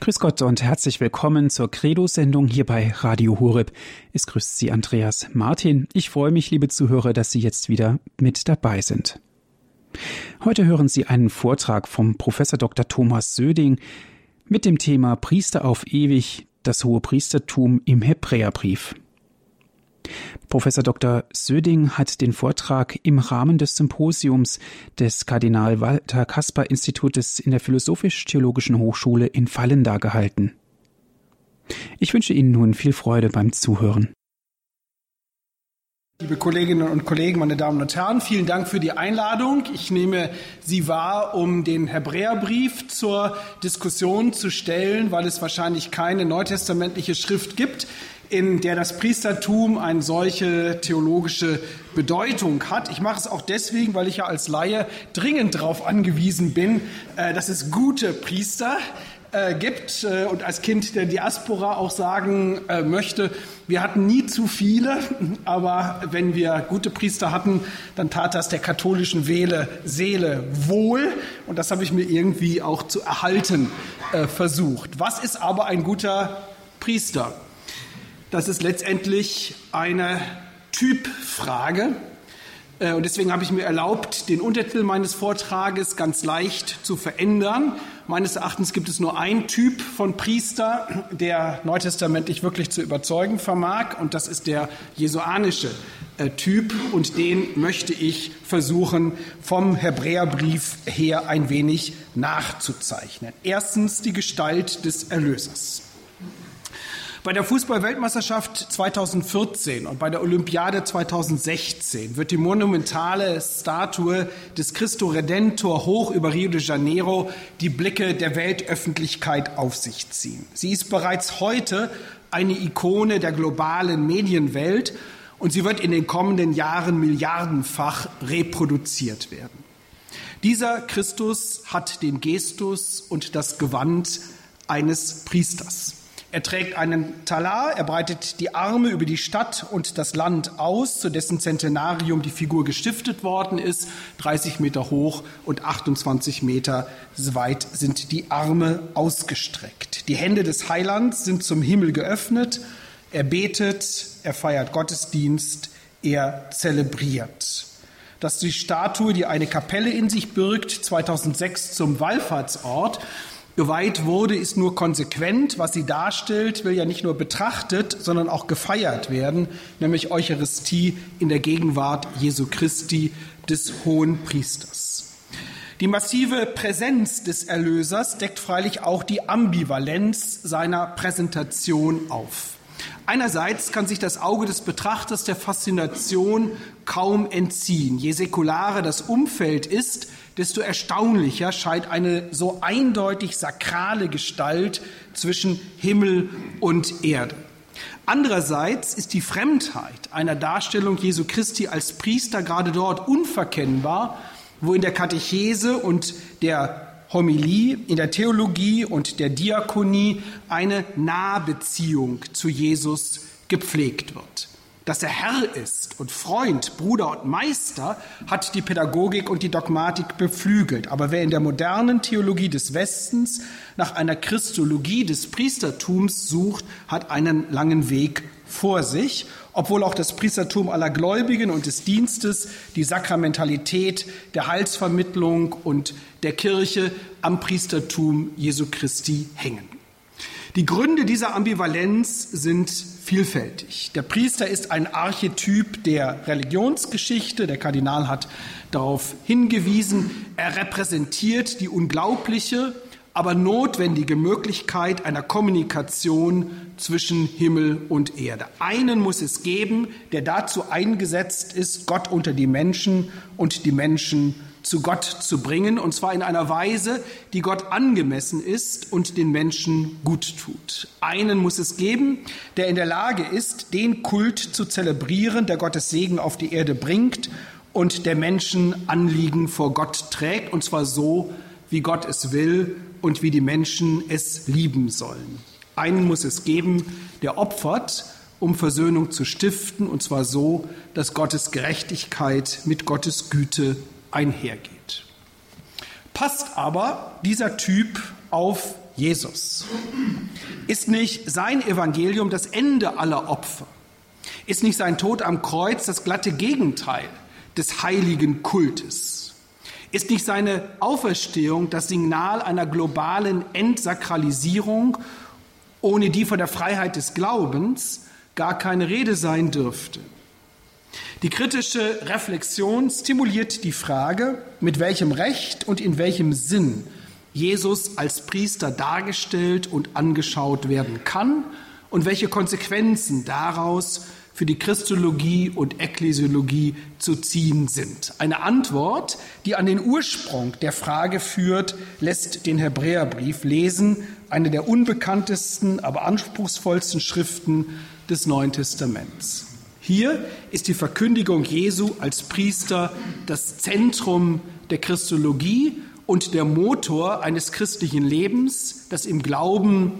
Grüß Gott und herzlich willkommen zur Credo-Sendung hier bei Radio Horeb. Es grüßt Sie Andreas Martin. Ich freue mich, liebe Zuhörer, dass Sie jetzt wieder mit dabei sind. Heute hören Sie einen Vortrag vom Professor Dr. Thomas Söding mit dem Thema Priester auf ewig, das hohe Priestertum im Hebräerbrief. Professor Dr. Söding hat den Vortrag im Rahmen des Symposiums des Kardinal Walter Kasper Institutes in der Philosophisch-Theologischen Hochschule in Fallenda gehalten. Ich wünsche Ihnen nun viel Freude beim Zuhören. Liebe Kolleginnen und Kollegen, meine Damen und Herren, vielen Dank für die Einladung. Ich nehme Sie wahr, um den Hebräerbrief zur Diskussion zu stellen, weil es wahrscheinlich keine neutestamentliche Schrift gibt, in der das Priestertum eine solche theologische Bedeutung hat. Ich mache es auch deswegen, weil ich ja als Laie dringend darauf angewiesen bin, äh, dass es gute Priester äh, gibt äh, und als Kind der Diaspora auch sagen möchte, wir hatten nie zu viele, aber wenn wir gute Priester hatten, dann tat das der katholischen Wähle, Seele wohl und das habe ich mir irgendwie auch zu erhalten versucht. Was ist aber ein guter Priester? Das ist letztendlich eine Typfrage. Äh, und deswegen habe ich mir erlaubt, den Untertitel meines Vortrages ganz leicht zu verändern. Meines Erachtens gibt es nur einen Typ von Priester, der neutestamentlich wirklich zu überzeugen vermag, und das ist der jesuanische äh, Typ. Und den möchte ich versuchen, vom Hebräerbrief her ein wenig nachzuzeichnen. Erstens die Gestalt des Erlösers. Bei der Fußball-Weltmeisterschaft 2014 und bei der Olympiade 2016 wird die monumentale Statue des Christo Redentor hoch über Rio de Janeiro die Blicke der Weltöffentlichkeit auf sich ziehen. Sie ist bereits heute eine Ikone der globalen Medienwelt und sie wird in den kommenden Jahren milliardenfach reproduziert werden. Dieser Christus hat den Gestus und das Gewand eines Priesters. Er trägt einen Talar, er breitet die Arme über die Stadt und das Land aus, zu dessen Zentenarium die Figur gestiftet worden ist. 30 Meter hoch und 28 Meter weit sind die Arme ausgestreckt. Die Hände des Heilands sind zum Himmel geöffnet. Er betet, er feiert Gottesdienst, er zelebriert. Dass die Statue, die eine Kapelle in sich birgt, 2006 zum Wallfahrtsort geweiht wurde, ist nur konsequent. Was sie darstellt, will ja nicht nur betrachtet, sondern auch gefeiert werden, nämlich Eucharistie in der Gegenwart Jesu Christi, des hohen Priesters. Die massive Präsenz des Erlösers deckt freilich auch die Ambivalenz seiner Präsentation auf. Einerseits kann sich das Auge des Betrachters der Faszination kaum entziehen. Je säkularer das Umfeld ist, desto erstaunlicher scheint eine so eindeutig sakrale Gestalt zwischen Himmel und Erde. Andererseits ist die Fremdheit einer Darstellung Jesu Christi als Priester gerade dort unverkennbar, wo in der Katechese und der Homilie, in der Theologie und der Diakonie eine Nahbeziehung zu Jesus gepflegt wird dass er Herr ist und Freund, Bruder und Meister, hat die Pädagogik und die Dogmatik beflügelt. Aber wer in der modernen Theologie des Westens nach einer Christologie des Priestertums sucht, hat einen langen Weg vor sich, obwohl auch das Priestertum aller Gläubigen und des Dienstes, die Sakramentalität der Heilsvermittlung und der Kirche am Priestertum Jesu Christi hängen. Die Gründe dieser Ambivalenz sind vielfältig. Der Priester ist ein Archetyp der Religionsgeschichte. Der Kardinal hat darauf hingewiesen. Er repräsentiert die unglaubliche, aber notwendige Möglichkeit einer Kommunikation zwischen Himmel und Erde. Einen muss es geben, der dazu eingesetzt ist, Gott unter die Menschen und die Menschen zu Gott zu bringen, und zwar in einer Weise, die Gott angemessen ist und den Menschen gut tut. Einen muss es geben, der in der Lage ist, den Kult zu zelebrieren, der Gottes Segen auf die Erde bringt und der Menschen Anliegen vor Gott trägt, und zwar so, wie Gott es will und wie die Menschen es lieben sollen. Einen muss es geben, der opfert, um Versöhnung zu stiften, und zwar so, dass Gottes Gerechtigkeit mit Gottes Güte einhergeht. Passt aber dieser Typ auf Jesus? Ist nicht sein Evangelium das Ende aller Opfer? Ist nicht sein Tod am Kreuz das glatte Gegenteil des heiligen Kultes? Ist nicht seine Auferstehung das Signal einer globalen Entsakralisierung, ohne die von der Freiheit des Glaubens gar keine Rede sein dürfte? Die kritische Reflexion stimuliert die Frage, mit welchem Recht und in welchem Sinn Jesus als Priester dargestellt und angeschaut werden kann und welche Konsequenzen daraus für die Christologie und Ekklesiologie zu ziehen sind. Eine Antwort, die an den Ursprung der Frage führt, lässt den Hebräerbrief lesen, eine der unbekanntesten, aber anspruchsvollsten Schriften des Neuen Testaments. Hier ist die Verkündigung Jesu als Priester das Zentrum der Christologie und der Motor eines christlichen Lebens, das im Glauben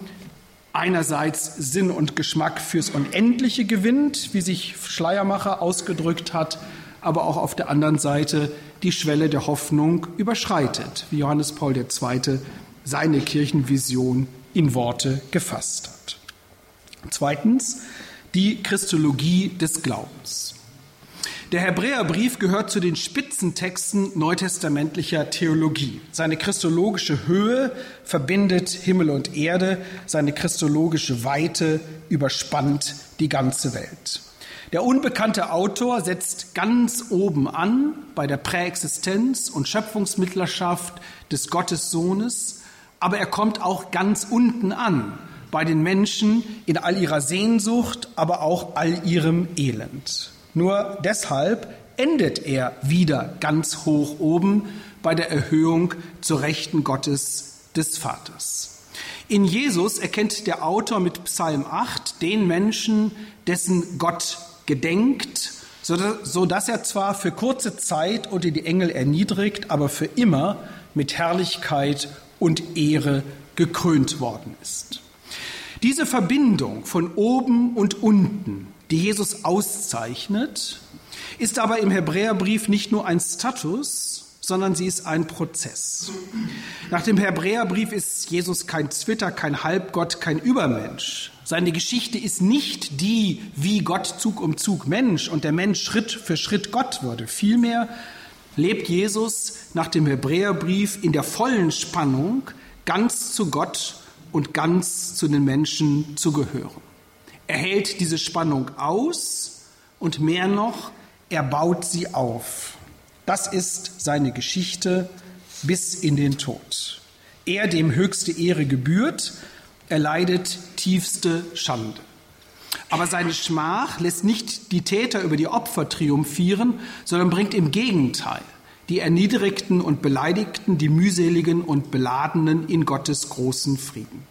einerseits Sinn und Geschmack fürs Unendliche gewinnt, wie sich Schleiermacher ausgedrückt hat, aber auch auf der anderen Seite die Schwelle der Hoffnung überschreitet, wie Johannes Paul II. seine Kirchenvision in Worte gefasst hat. Zweitens die Christologie des Glaubens. Der Hebräerbrief gehört zu den Spitzentexten neutestamentlicher Theologie. Seine christologische Höhe verbindet Himmel und Erde, seine christologische Weite überspannt die ganze Welt. Der unbekannte Autor setzt ganz oben an bei der Präexistenz und Schöpfungsmittlerschaft des Gottessohnes, aber er kommt auch ganz unten an bei den Menschen in all ihrer Sehnsucht, aber auch all ihrem Elend. Nur deshalb endet er wieder ganz hoch oben bei der Erhöhung zur Rechten Gottes des Vaters. In Jesus erkennt der Autor mit Psalm 8 den Menschen, dessen Gott gedenkt, so dass er zwar für kurze Zeit unter die Engel erniedrigt, aber für immer mit Herrlichkeit und Ehre gekrönt worden ist. Diese Verbindung von oben und unten die Jesus auszeichnet, ist aber im Hebräerbrief nicht nur ein Status, sondern sie ist ein Prozess. Nach dem Hebräerbrief ist Jesus kein Zwitter, kein Halbgott, kein Übermensch. Seine Geschichte ist nicht die, wie Gott Zug um Zug Mensch und der Mensch Schritt für Schritt Gott würde. Vielmehr lebt Jesus nach dem Hebräerbrief in der vollen Spannung, ganz zu Gott und ganz zu den Menschen zu gehören. Er hält diese Spannung aus und mehr noch, er baut sie auf. Das ist seine Geschichte bis in den Tod. Er, dem höchste Ehre gebührt, erleidet tiefste Schande. Aber seine Schmach lässt nicht die Täter über die Opfer triumphieren, sondern bringt im Gegenteil die Erniedrigten und Beleidigten, die Mühseligen und Beladenen in Gottes großen Frieden.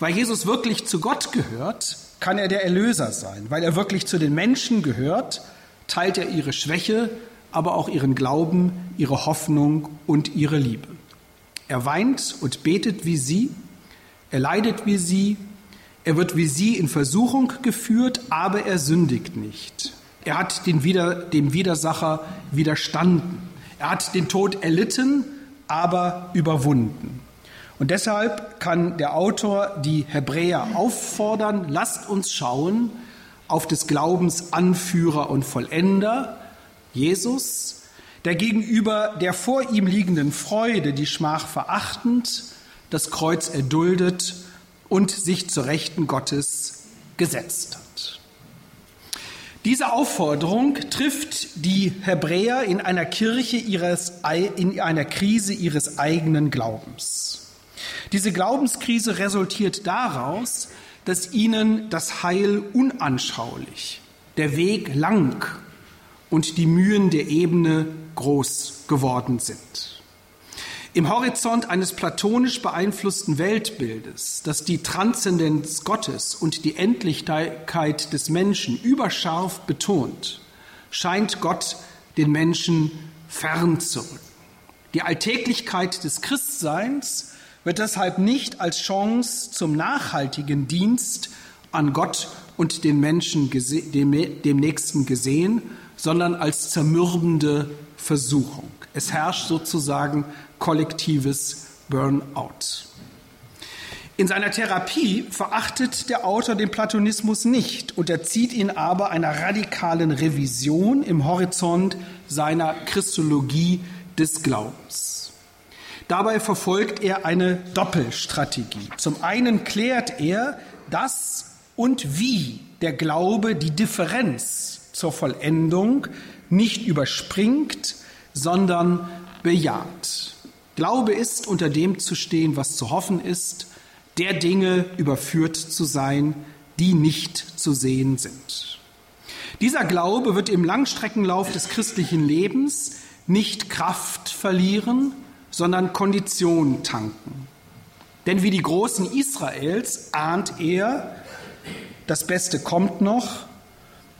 Weil Jesus wirklich zu Gott gehört, kann er der Erlöser sein. Weil er wirklich zu den Menschen gehört, teilt er ihre Schwäche, aber auch ihren Glauben, ihre Hoffnung und ihre Liebe. Er weint und betet wie sie, er leidet wie sie, er wird wie sie in Versuchung geführt, aber er sündigt nicht. Er hat den Wider, dem Widersacher widerstanden. Er hat den Tod erlitten, aber überwunden. Und deshalb kann der Autor die Hebräer auffordern, lasst uns schauen auf des Glaubens Anführer und Vollender, Jesus, der gegenüber der vor ihm liegenden Freude die Schmach verachtend, das Kreuz erduldet und sich zur Rechten Gottes gesetzt hat. Diese Aufforderung trifft die Hebräer in einer Kirche ihres, in einer Krise ihres eigenen Glaubens. Diese Glaubenskrise resultiert daraus, dass ihnen das Heil unanschaulich, der Weg lang und die Mühen der Ebene groß geworden sind. Im Horizont eines platonisch beeinflussten Weltbildes, das die Transzendenz Gottes und die Endlichkeit des Menschen überscharf betont, scheint Gott den Menschen fernzurücken. Die Alltäglichkeit des Christseins wird deshalb nicht als Chance zum nachhaltigen Dienst an Gott und den Menschen, dem, dem Nächsten gesehen, sondern als zermürbende Versuchung. Es herrscht sozusagen kollektives Burnout. In seiner Therapie verachtet der Autor den Platonismus nicht, unterzieht ihn aber einer radikalen Revision im Horizont seiner Christologie des Glaubens. Dabei verfolgt er eine Doppelstrategie. Zum einen klärt er, dass und wie der Glaube die Differenz zur Vollendung nicht überspringt, sondern bejaht. Glaube ist, unter dem zu stehen, was zu hoffen ist, der Dinge überführt zu sein, die nicht zu sehen sind. Dieser Glaube wird im Langstreckenlauf des christlichen Lebens nicht Kraft verlieren, sondern Kondition tanken. Denn wie die Großen Israels ahnt er, das Beste kommt noch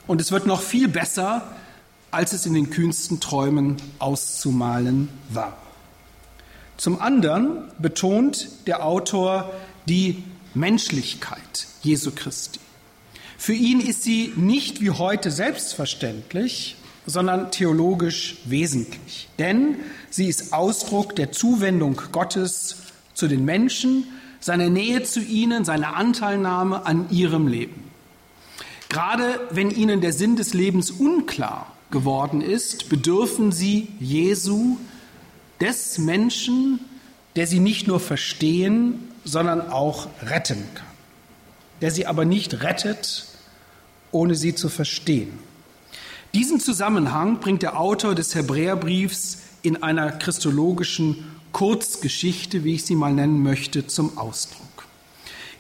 und es wird noch viel besser, als es in den kühnsten Träumen auszumalen war. Zum anderen betont der Autor die Menschlichkeit Jesu Christi. Für ihn ist sie nicht wie heute selbstverständlich, sondern theologisch wesentlich. Denn sie ist Ausdruck der Zuwendung Gottes zu den Menschen, seiner Nähe zu ihnen, seiner Anteilnahme an ihrem Leben. Gerade wenn ihnen der Sinn des Lebens unklar geworden ist, bedürfen sie Jesu, des Menschen, der sie nicht nur verstehen, sondern auch retten kann. Der sie aber nicht rettet, ohne sie zu verstehen. Diesen Zusammenhang bringt der Autor des Hebräerbriefs in einer christologischen Kurzgeschichte, wie ich sie mal nennen möchte, zum Ausdruck.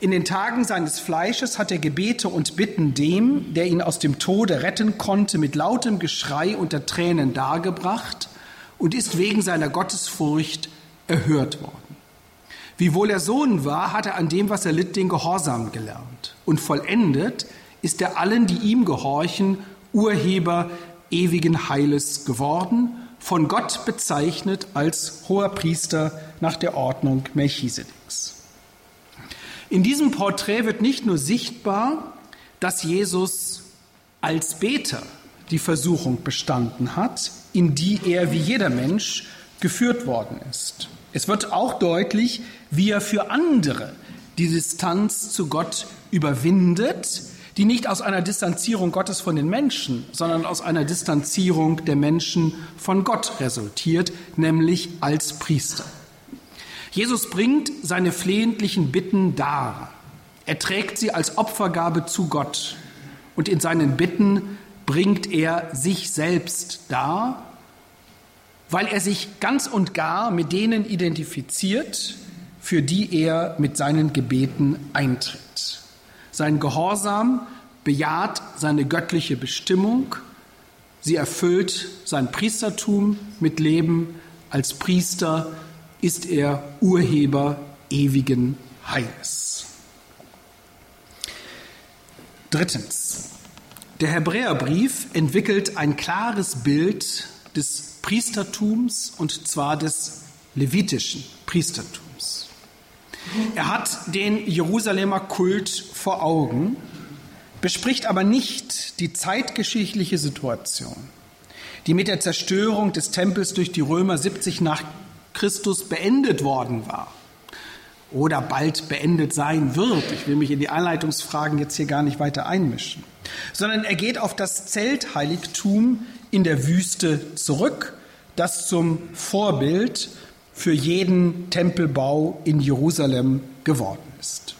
In den Tagen seines Fleisches hat er Gebete und Bitten dem, der ihn aus dem Tode retten konnte, mit lautem Geschrei unter Tränen dargebracht und ist wegen seiner Gottesfurcht erhört worden. Wiewohl er Sohn war, hat er an dem, was er litt, den Gehorsam gelernt. Und vollendet ist er allen, die ihm gehorchen, Urheber ewigen Heiles geworden, von Gott bezeichnet als hoher Priester nach der Ordnung Melchisedeks. In diesem Porträt wird nicht nur sichtbar, dass Jesus als Beter die Versuchung bestanden hat, in die er wie jeder Mensch geführt worden ist. Es wird auch deutlich, wie er für andere die Distanz zu Gott überwindet, die nicht aus einer Distanzierung Gottes von den Menschen, sondern aus einer Distanzierung der Menschen von Gott resultiert, nämlich als Priester. Jesus bringt seine flehentlichen Bitten dar. Er trägt sie als Opfergabe zu Gott und in seinen Bitten bringt er sich selbst dar weil er sich ganz und gar mit denen identifiziert, für die er mit seinen Gebeten eintritt. Sein Gehorsam bejaht seine göttliche Bestimmung, sie erfüllt sein Priestertum mit Leben. Als Priester ist er Urheber ewigen Heiles. Drittens. Der Hebräerbrief entwickelt ein klares Bild des Priestertums und zwar des levitischen Priestertums. Er hat den Jerusalemer Kult vor Augen, bespricht aber nicht die zeitgeschichtliche Situation, die mit der Zerstörung des Tempels durch die Römer 70 nach Christus beendet worden war oder bald beendet sein wird. Ich will mich in die Einleitungsfragen jetzt hier gar nicht weiter einmischen, sondern er geht auf das Zeltheiligtum in der Wüste zurück, das zum Vorbild für jeden Tempelbau in Jerusalem geworden ist.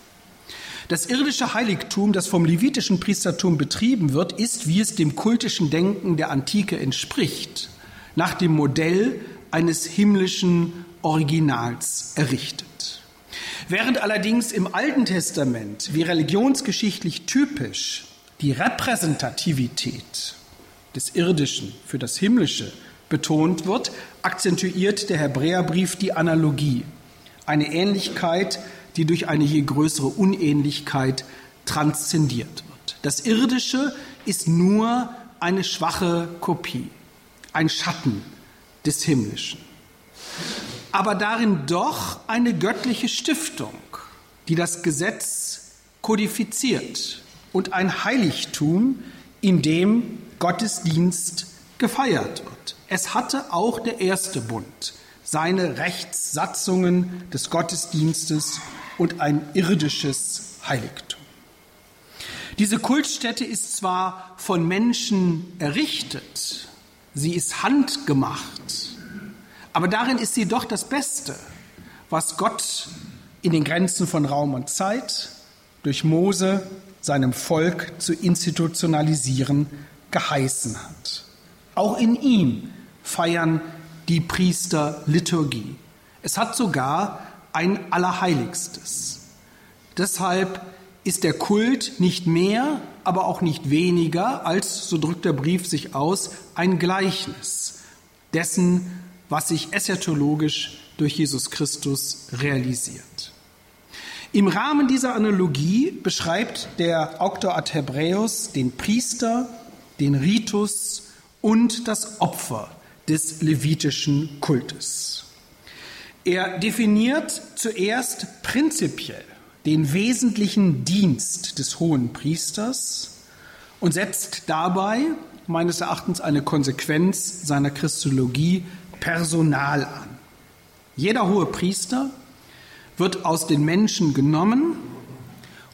Das irdische Heiligtum, das vom levitischen Priestertum betrieben wird, ist, wie es dem kultischen Denken der Antike entspricht, nach dem Modell eines himmlischen Originals errichtet. Während allerdings im Alten Testament, wie religionsgeschichtlich typisch, die Repräsentativität des Irdischen für das Himmlische betont wird, akzentuiert der Hebräerbrief die Analogie, eine Ähnlichkeit, die durch eine je größere Unähnlichkeit transzendiert wird. Das Irdische ist nur eine schwache Kopie, ein Schatten des Himmlischen, aber darin doch eine göttliche Stiftung, die das Gesetz kodifiziert und ein Heiligtum, in dem Gottesdienst gefeiert wird. Es hatte auch der erste Bund seine Rechtssatzungen des Gottesdienstes und ein irdisches Heiligtum. Diese Kultstätte ist zwar von Menschen errichtet, sie ist handgemacht, aber darin ist sie doch das Beste, was Gott in den Grenzen von Raum und Zeit durch Mose seinem Volk zu institutionalisieren geheißen hat. Auch in ihm feiern die Priester Liturgie. Es hat sogar ein Allerheiligstes. Deshalb ist der Kult nicht mehr, aber auch nicht weniger als, so drückt der Brief sich aus, ein Gleichnis dessen, was sich eschatologisch durch Jesus Christus realisiert. Im Rahmen dieser Analogie beschreibt der Autor ad Hebräus den Priester, den Ritus und das Opfer des levitischen Kultes. Er definiert zuerst prinzipiell den wesentlichen Dienst des hohen Priesters und setzt dabei meines Erachtens eine Konsequenz seiner Christologie Personal an. Jeder hohe Priester wird aus den Menschen genommen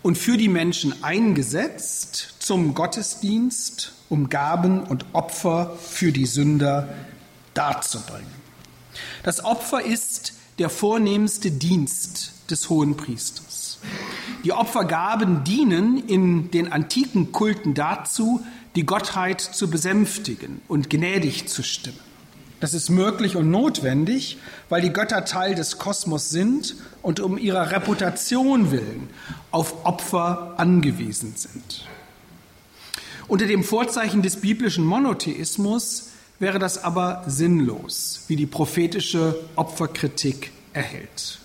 und für die Menschen eingesetzt zum Gottesdienst, um Gaben und Opfer für die Sünder darzubringen. Das Opfer ist der vornehmste Dienst des hohen Priesters. Die Opfergaben dienen in den antiken Kulten dazu, die Gottheit zu besänftigen und gnädig zu stimmen. Das ist möglich und notwendig, weil die Götter Teil des Kosmos sind und um ihrer Reputation willen auf Opfer angewiesen sind. Unter dem Vorzeichen des biblischen Monotheismus wäre das aber sinnlos, wie die prophetische Opferkritik erhält.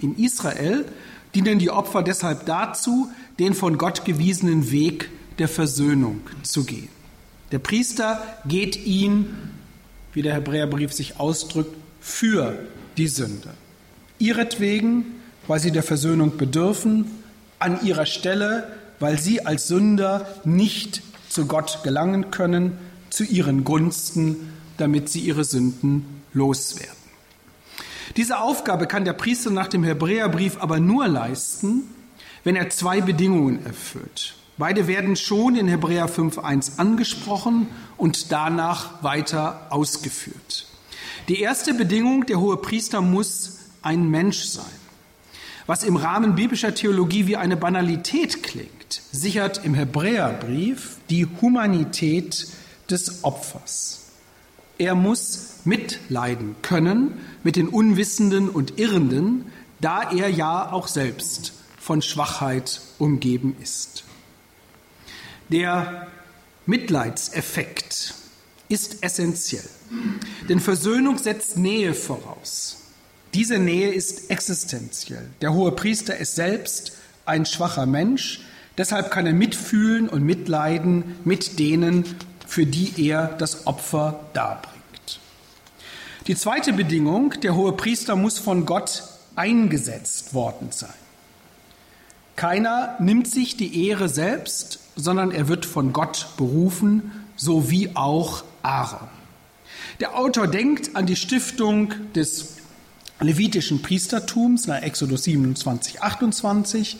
In Israel dienen die Opfer deshalb dazu, den von Gott gewiesenen Weg der Versöhnung zu gehen. Der Priester geht ihn, wie der Hebräerbrief sich ausdrückt, für die Sünde. Ihretwegen, weil sie der Versöhnung bedürfen, an ihrer Stelle, weil sie als Sünder nicht zu Gott gelangen können, zu ihren Gunsten, damit sie ihre Sünden loswerden. Diese Aufgabe kann der Priester nach dem Hebräerbrief aber nur leisten, wenn er zwei Bedingungen erfüllt. Beide werden schon in Hebräer 5.1 angesprochen und danach weiter ausgeführt. Die erste Bedingung, der hohe Priester muss ein Mensch sein. Was im Rahmen biblischer Theologie wie eine Banalität klingt, sichert im Hebräerbrief die Humanität des Opfers. Er muss mitleiden können mit den Unwissenden und Irrenden, da er ja auch selbst von Schwachheit umgeben ist. Der Mitleidseffekt ist essentiell, denn Versöhnung setzt Nähe voraus. Diese Nähe ist existenziell. Der hohe Priester ist selbst ein schwacher Mensch, deshalb kann er mitfühlen und mitleiden mit denen, für die er das Opfer darbringt. Die zweite Bedingung, der hohe Priester muss von Gott eingesetzt worden sein. Keiner nimmt sich die Ehre selbst, sondern er wird von Gott berufen, so wie auch Aaron. Der Autor denkt an die Stiftung des levitischen Priestertums nach Exodus 27, 28,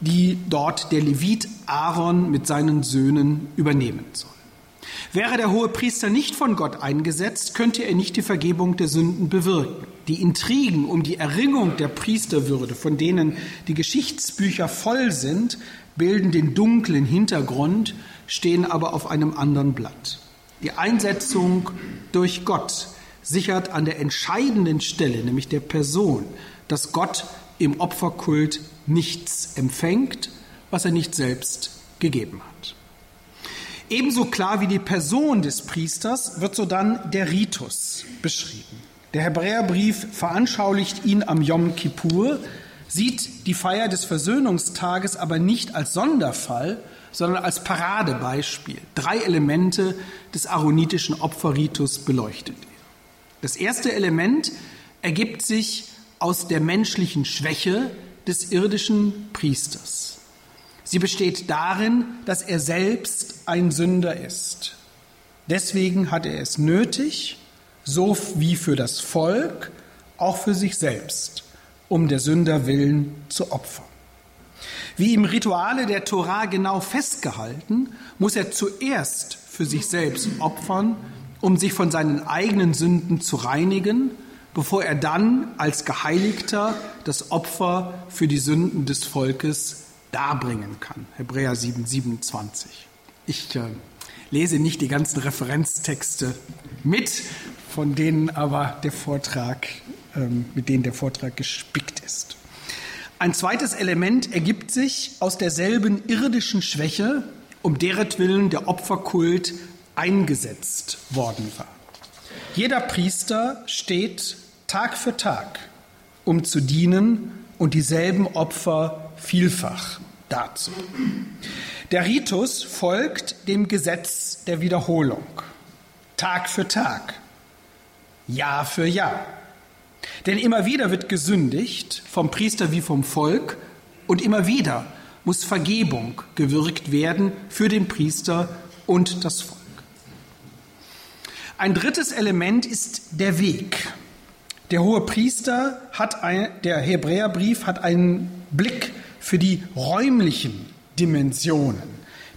die dort der Levit Aaron mit seinen Söhnen übernehmen soll. Wäre der hohe Priester nicht von Gott eingesetzt, könnte er nicht die Vergebung der Sünden bewirken. Die Intrigen um die Erringung der Priesterwürde, von denen die Geschichtsbücher voll sind, bilden den dunklen Hintergrund, stehen aber auf einem anderen Blatt. Die Einsetzung durch Gott sichert an der entscheidenden Stelle, nämlich der Person, dass Gott im Opferkult nichts empfängt, was er nicht selbst gegeben hat. Ebenso klar wie die Person des Priesters wird sodann der Ritus beschrieben. Der Hebräerbrief veranschaulicht ihn am Yom Kippur, sieht die Feier des Versöhnungstages aber nicht als Sonderfall, sondern als Paradebeispiel. Drei Elemente des aaronitischen Opferritus beleuchtet. Das erste Element ergibt sich aus der menschlichen Schwäche des irdischen Priesters. Sie besteht darin, dass er selbst ein Sünder ist. Deswegen hat er es nötig, so wie für das Volk, auch für sich selbst, um der Sünder willen zu opfern. Wie im Rituale der Torah genau festgehalten, muss er zuerst für sich selbst opfern, um sich von seinen eigenen Sünden zu reinigen, bevor er dann als Geheiligter das Opfer für die Sünden des Volkes darbringen kann. Hebräer 7, 27. Ich äh, lese nicht die ganzen Referenztexte mit, von denen aber der Vortrag, mit denen der Vortrag gespickt ist. Ein zweites Element ergibt sich aus derselben irdischen Schwäche, um deretwillen der Opferkult eingesetzt worden war. Jeder Priester steht Tag für Tag, um zu dienen und dieselben Opfer vielfach dazu. Der Ritus folgt dem Gesetz der Wiederholung, Tag für Tag, Jahr für Jahr. Denn immer wieder wird gesündigt, vom Priester wie vom Volk, und immer wieder muss Vergebung gewirkt werden für den Priester und das Volk. Ein drittes Element ist der Weg. Der hohe Priester hat ein, der Hebräerbrief hat einen Blick für die räumlichen Dimensionen,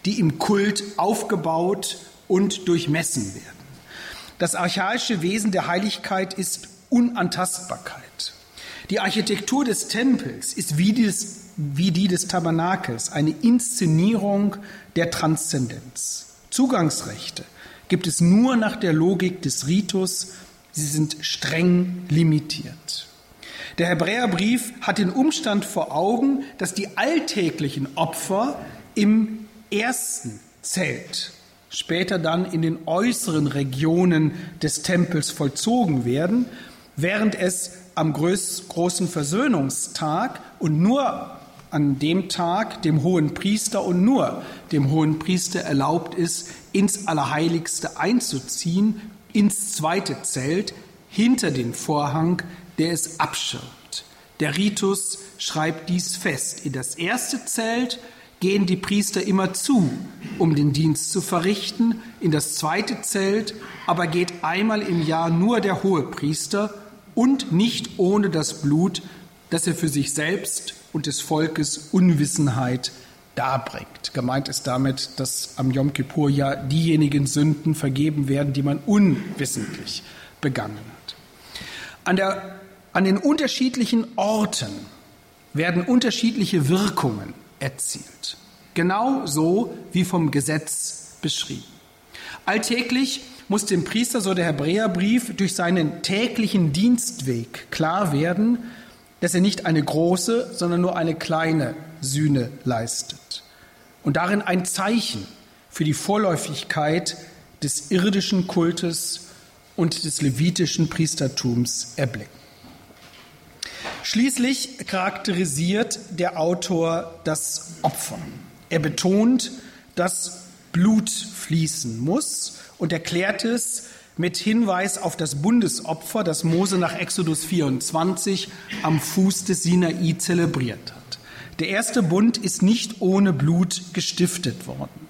die im Kult aufgebaut und durchmessen werden. Das archaische Wesen der Heiligkeit ist Unantastbarkeit. Die Architektur des Tempels ist wie, des, wie die des Tabernakels eine Inszenierung der Transzendenz. Zugangsrechte gibt es nur nach der Logik des Ritus, sie sind streng limitiert. Der Hebräerbrief hat den Umstand vor Augen, dass die alltäglichen Opfer im ersten Zelt, später dann in den äußeren Regionen des Tempels vollzogen werden während es am großen Versöhnungstag und nur an dem Tag dem hohen Priester und nur dem hohen Priester erlaubt ist, ins Allerheiligste einzuziehen, ins zweite Zelt, hinter den Vorhang, der es abschirmt. Der Ritus schreibt dies fest. In das erste Zelt gehen die Priester immer zu, um den Dienst zu verrichten. In das zweite Zelt aber geht einmal im Jahr nur der hohe Priester und nicht ohne das Blut, das er für sich selbst und des Volkes Unwissenheit darbringt. Gemeint ist damit, dass am Yom Kippur ja diejenigen Sünden vergeben werden, die man unwissentlich begangen hat. An, der, an den unterschiedlichen Orten werden unterschiedliche Wirkungen erzielt. Genau so wie vom Gesetz beschrieben. Alltäglich muss dem Priester, so der Hebräerbrief, durch seinen täglichen Dienstweg klar werden, dass er nicht eine große, sondern nur eine kleine Sühne leistet. Und darin ein Zeichen für die Vorläufigkeit des irdischen Kultes und des levitischen Priestertums erblicken. Schließlich charakterisiert der Autor das Opfer. Er betont, dass Blut fließen muss und erklärt es mit Hinweis auf das Bundesopfer, das Mose nach Exodus 24 am Fuß des Sinai zelebriert hat. Der erste Bund ist nicht ohne Blut gestiftet worden.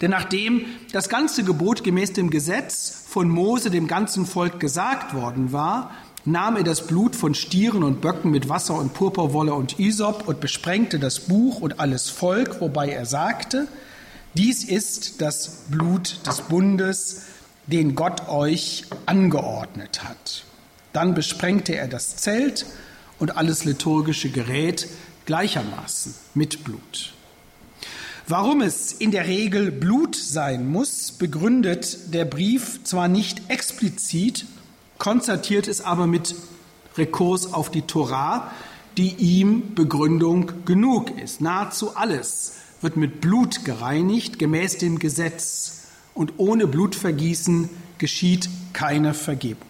Denn nachdem das ganze Gebot gemäß dem Gesetz von Mose dem ganzen Volk gesagt worden war, nahm er das Blut von Stieren und Böcken mit Wasser und Purpurwolle und Isop und besprengte das Buch und alles Volk, wobei er sagte, dies ist das Blut des Bundes, den Gott euch angeordnet hat. Dann besprengte er das Zelt und alles liturgische Gerät gleichermaßen mit Blut. Warum es in der Regel Blut sein muss, begründet der Brief zwar nicht explizit, konstatiert es aber mit Rekurs auf die Torah, die ihm Begründung genug ist. Nahezu alles wird mit Blut gereinigt, gemäß dem Gesetz, und ohne Blutvergießen geschieht keine Vergebung.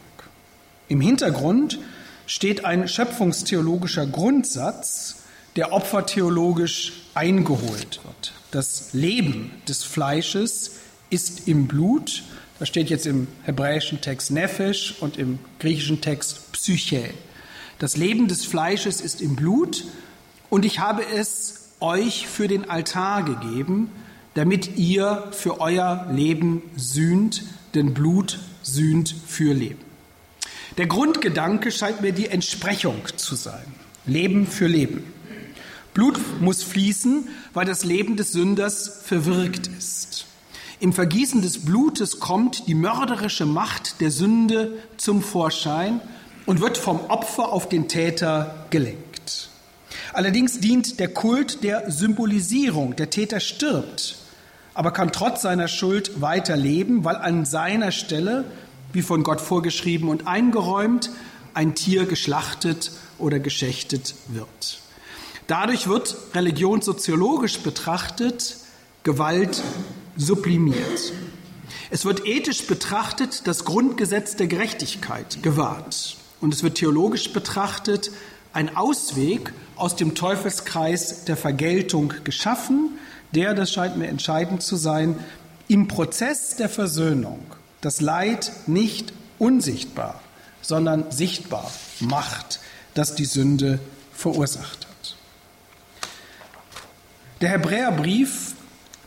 Im Hintergrund steht ein schöpfungstheologischer Grundsatz, der opfertheologisch eingeholt wird. Das Leben des Fleisches ist im Blut. Das steht jetzt im hebräischen Text Nephesh und im griechischen Text Psyche. Das Leben des Fleisches ist im Blut und ich habe es euch für den Altar gegeben, damit ihr für euer Leben sühnt, denn Blut sühnt für Leben. Der Grundgedanke scheint mir die Entsprechung zu sein. Leben für Leben. Blut muss fließen, weil das Leben des Sünders verwirkt ist. Im Vergießen des Blutes kommt die mörderische Macht der Sünde zum Vorschein und wird vom Opfer auf den Täter gelenkt. Allerdings dient der Kult der Symbolisierung. Der Täter stirbt, aber kann trotz seiner Schuld weiterleben, weil an seiner Stelle, wie von Gott vorgeschrieben und eingeräumt, ein Tier geschlachtet oder geschächtet wird. Dadurch wird religionssoziologisch betrachtet Gewalt sublimiert. Es wird ethisch betrachtet das Grundgesetz der Gerechtigkeit gewahrt. Und es wird theologisch betrachtet ein Ausweg aus dem Teufelskreis der Vergeltung geschaffen, der, das scheint mir entscheidend zu sein, im Prozess der Versöhnung das Leid nicht unsichtbar, sondern sichtbar macht, das die Sünde verursacht hat. Der Hebräerbrief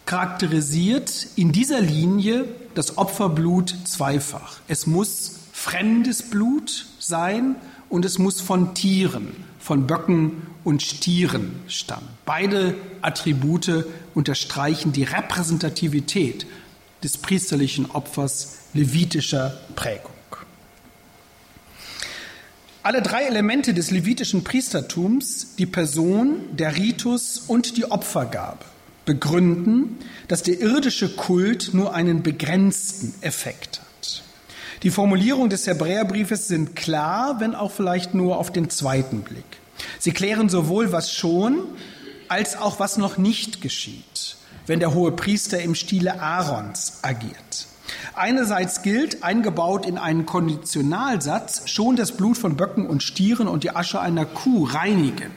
charakterisiert in dieser Linie das Opferblut zweifach. Es muss fremdes Blut sein und es muss von Tieren, von Böcken und Stieren stammen. Beide Attribute unterstreichen die Repräsentativität des priesterlichen Opfers levitischer Prägung. Alle drei Elemente des levitischen Priestertums, die Person, der Ritus und die Opfergabe, begründen, dass der irdische Kult nur einen begrenzten Effekt. Die Formulierungen des Hebräerbriefes sind klar, wenn auch vielleicht nur auf den zweiten Blick. Sie klären sowohl, was schon, als auch, was noch nicht geschieht, wenn der hohe Priester im Stile Aarons agiert. Einerseits gilt, eingebaut in einen Konditionalsatz, schon das Blut von Böcken und Stieren und die Asche einer Kuh reinigen,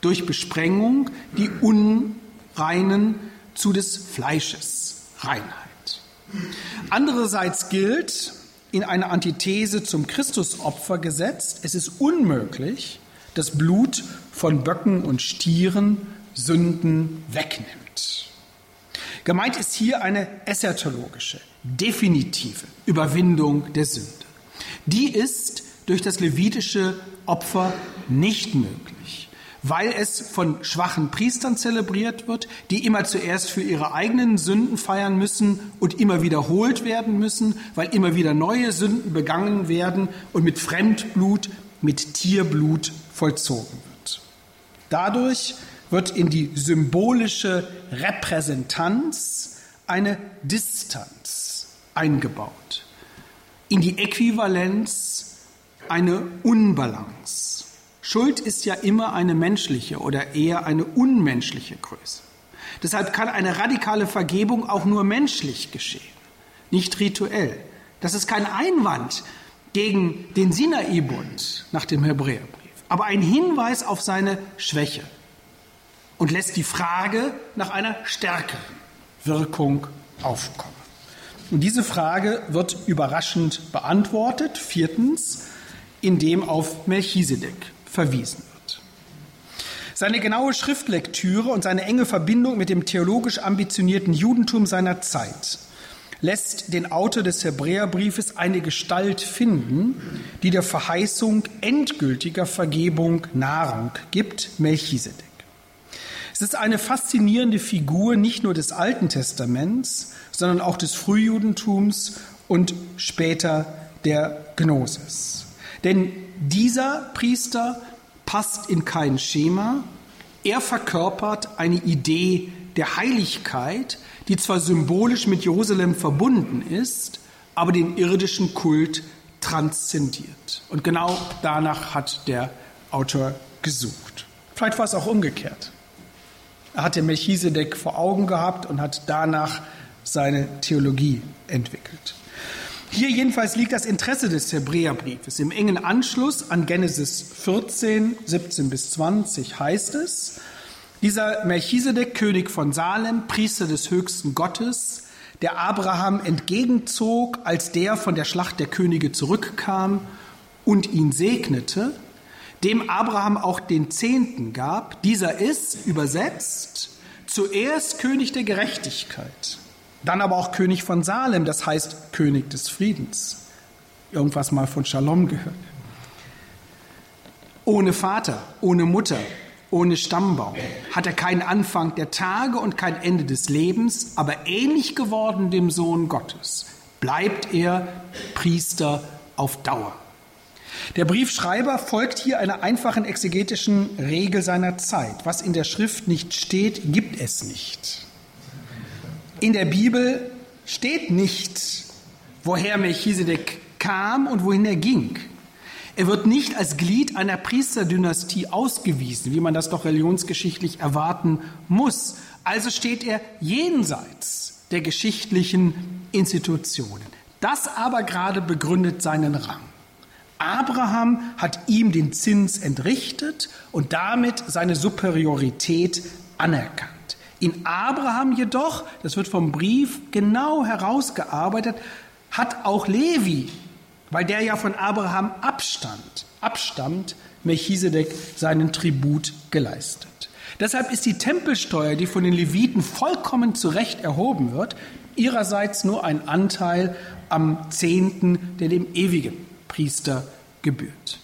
durch Besprengung die Unreinen zu des Fleisches Reinheit. Andererseits gilt, in einer Antithese zum Christusopfer gesetzt, es ist unmöglich, das Blut von Böcken und Stieren Sünden wegnimmt. Gemeint ist hier eine eschatologische, definitive Überwindung der Sünde. Die ist durch das levitische Opfer nicht möglich, weil es von schwachen Priestern zelebriert wird, die immer zuerst für ihre eigenen Sünden feiern müssen und immer wiederholt werden müssen, weil immer wieder neue Sünden begangen werden und mit Fremdblut, mit Tierblut vollzogen wird. Dadurch wird in die symbolische Repräsentanz eine Distanz eingebaut, in die Äquivalenz eine Unbalance. Schuld ist ja immer eine menschliche oder eher eine unmenschliche Größe. Deshalb kann eine radikale Vergebung auch nur menschlich geschehen, nicht rituell. Das ist kein Einwand gegen den Sinai-Bund nach dem Hebräerbrief, aber ein Hinweis auf seine Schwäche und lässt die Frage nach einer stärkeren Wirkung aufkommen. Und diese Frage wird überraschend beantwortet, viertens, indem auf Melchisedek verwiesen wird. Seine genaue Schriftlektüre und seine enge Verbindung mit dem theologisch ambitionierten Judentum seiner Zeit lässt den Autor des Hebräerbriefes eine Gestalt finden, die der Verheißung endgültiger Vergebung Nahrung gibt, Melchisedek. Es ist eine faszinierende Figur nicht nur des Alten Testaments, sondern auch des Frühjudentums und später der Gnosis. Denn dieser Priester passt in kein Schema, er verkörpert eine Idee der Heiligkeit, die zwar symbolisch mit Jerusalem verbunden ist, aber den irdischen Kult transzendiert. Und genau danach hat der Autor gesucht. Vielleicht war es auch umgekehrt. Er hatte Melchisedek vor Augen gehabt und hat danach seine Theologie entwickelt. Hier jedenfalls liegt das Interesse des Hebräerbriefes. Im engen Anschluss an Genesis 14, 17 bis 20 heißt es, dieser Melchisedek, König von Salem, Priester des höchsten Gottes, der Abraham entgegenzog, als der von der Schlacht der Könige zurückkam und ihn segnete, dem Abraham auch den Zehnten gab, dieser ist übersetzt zuerst König der Gerechtigkeit, dann aber auch König von Salem, das heißt König des Friedens. Irgendwas mal von Shalom gehört. Ohne Vater, ohne Mutter, ohne Stammbaum hat er keinen Anfang der Tage und kein Ende des Lebens, aber ähnlich geworden dem Sohn Gottes bleibt er Priester auf Dauer. Der Briefschreiber folgt hier einer einfachen exegetischen Regel seiner Zeit. Was in der Schrift nicht steht, gibt es nicht. In der Bibel steht nicht, woher Melchisedek kam und wohin er ging. Er wird nicht als Glied einer Priesterdynastie ausgewiesen, wie man das doch religionsgeschichtlich erwarten muss. Also steht er jenseits der geschichtlichen Institutionen. Das aber gerade begründet seinen Rang. Abraham hat ihm den Zins entrichtet und damit seine Superiorität anerkannt. In Abraham jedoch, das wird vom Brief genau herausgearbeitet, hat auch Levi, weil der ja von Abraham abstand, abstammt, Melchisedek seinen Tribut geleistet. Deshalb ist die Tempelsteuer, die von den Leviten vollkommen zurecht erhoben wird, ihrerseits nur ein Anteil am Zehnten, der dem ewigen Priester gebührt.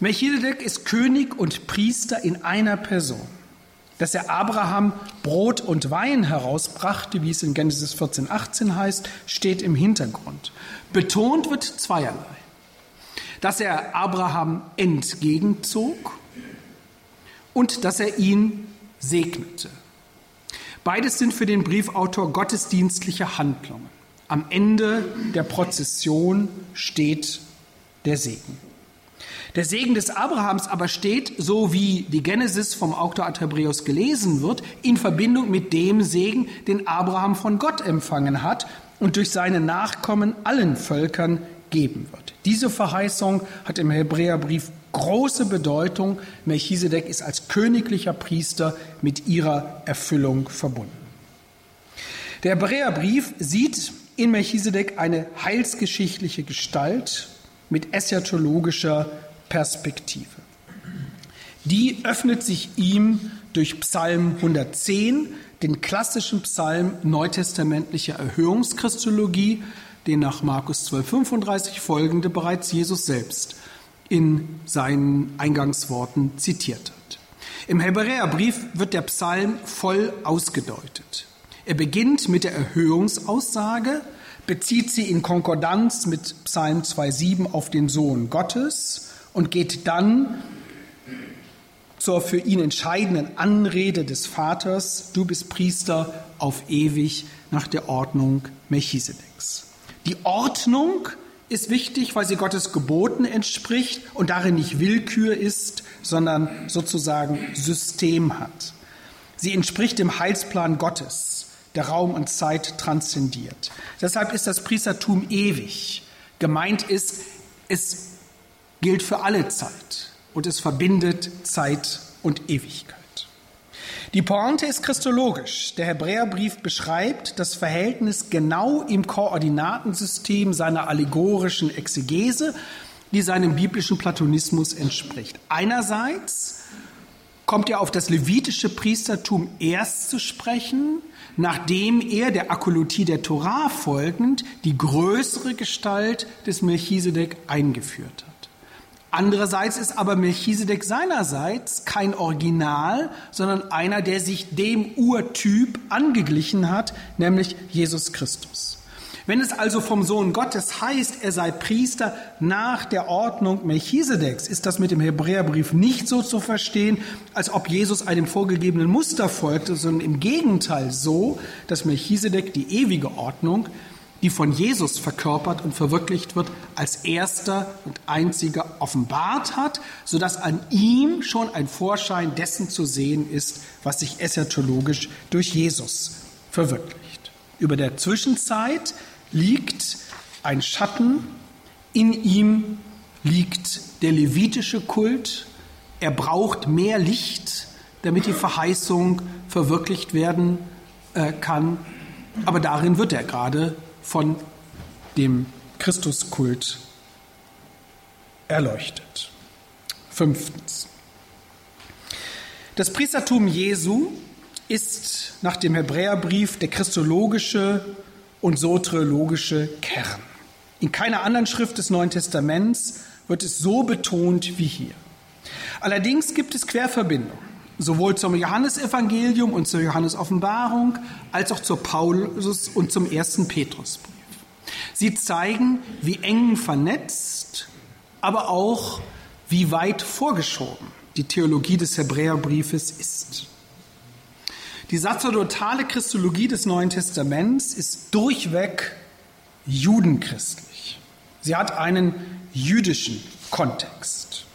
Melchizedek ist König und Priester in einer Person. Dass er Abraham Brot und Wein herausbrachte, wie es in Genesis 14, 18 heißt, steht im Hintergrund. Betont wird zweierlei. Dass er Abraham entgegenzog und dass er ihn segnete. Beides sind für den Briefautor gottesdienstliche Handlungen. Am Ende der Prozession steht der Segen. Der Segen des Abrahams aber steht, so wie die Genesis vom Autor ad Hebräus gelesen wird, in Verbindung mit dem Segen, den Abraham von Gott empfangen hat und durch seine Nachkommen allen Völkern geben wird. Diese Verheißung hat im Hebräerbrief große Bedeutung. Melchisedek ist als königlicher Priester mit ihrer Erfüllung verbunden. Der Hebräerbrief sieht in Melchisedek eine heilsgeschichtliche Gestalt mit eschatologischer Perspektive. Die öffnet sich ihm durch Psalm 110, den klassischen Psalm neutestamentlicher Erhöhungschristologie, den nach Markus 12,35 folgende bereits Jesus selbst in seinen Eingangsworten zitiert hat. Im Hebräerbrief wird der Psalm voll ausgedeutet. Er beginnt mit der Erhöhungsaussage, bezieht sie in Konkordanz mit Psalm 2,7 auf den Sohn Gottes und geht dann zur für ihn entscheidenden Anrede des Vaters, du bist Priester auf ewig nach der Ordnung Melchisedeks. Die Ordnung ist wichtig, weil sie Gottes Geboten entspricht und darin nicht Willkür ist, sondern sozusagen System hat. Sie entspricht dem Heilsplan Gottes, der Raum und Zeit transzendiert. Deshalb ist das Priestertum ewig. Gemeint ist, es gilt für alle Zeit und es verbindet Zeit und Ewigkeit. Die Pointe ist christologisch. Der Hebräerbrief beschreibt das Verhältnis genau im Koordinatensystem seiner allegorischen Exegese, die seinem biblischen Platonismus entspricht. Einerseits kommt er auf das levitische Priestertum erst zu sprechen, nachdem er der Akolutie der Torah folgend die größere Gestalt des Melchisedek eingeführt hat. Andererseits ist aber Melchisedek seinerseits kein Original, sondern einer, der sich dem Urtyp angeglichen hat, nämlich Jesus Christus. Wenn es also vom Sohn Gottes heißt, er sei Priester nach der Ordnung Melchisedeks, ist das mit dem Hebräerbrief nicht so zu verstehen, als ob Jesus einem vorgegebenen Muster folgte, sondern im Gegenteil so, dass Melchisedek die ewige Ordnung die von Jesus verkörpert und verwirklicht wird, als erster und einziger offenbart hat, sodass an ihm schon ein Vorschein dessen zu sehen ist, was sich eschatologisch durch Jesus verwirklicht. Über der Zwischenzeit liegt ein Schatten, in ihm liegt der levitische Kult, er braucht mehr Licht, damit die Verheißung verwirklicht werden äh, kann, aber darin wird er gerade von dem Christuskult erleuchtet. Fünftens. Das Priestertum Jesu ist nach dem Hebräerbrief der christologische und soteriologische Kern. In keiner anderen Schrift des Neuen Testaments wird es so betont wie hier. Allerdings gibt es Querverbindungen, sowohl zum Johannesevangelium und zur Johannesoffenbarung als auch zur Paulus und zum ersten Petrusbrief. Sie zeigen, wie eng vernetzt, aber auch wie weit vorgeschoben die Theologie des Hebräerbriefes ist. Die sazerdotale Christologie des Neuen Testaments ist durchweg judenchristlich. Sie hat einen jüdischen Kontext.